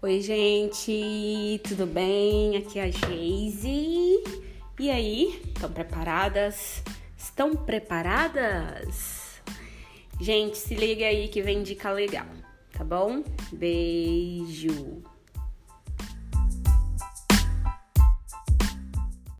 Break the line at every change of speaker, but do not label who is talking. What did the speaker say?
Oi, gente, tudo bem? Aqui é a Geise. E aí, estão preparadas? Estão preparadas? Gente, se liga aí que vem dica legal, tá bom? Beijo!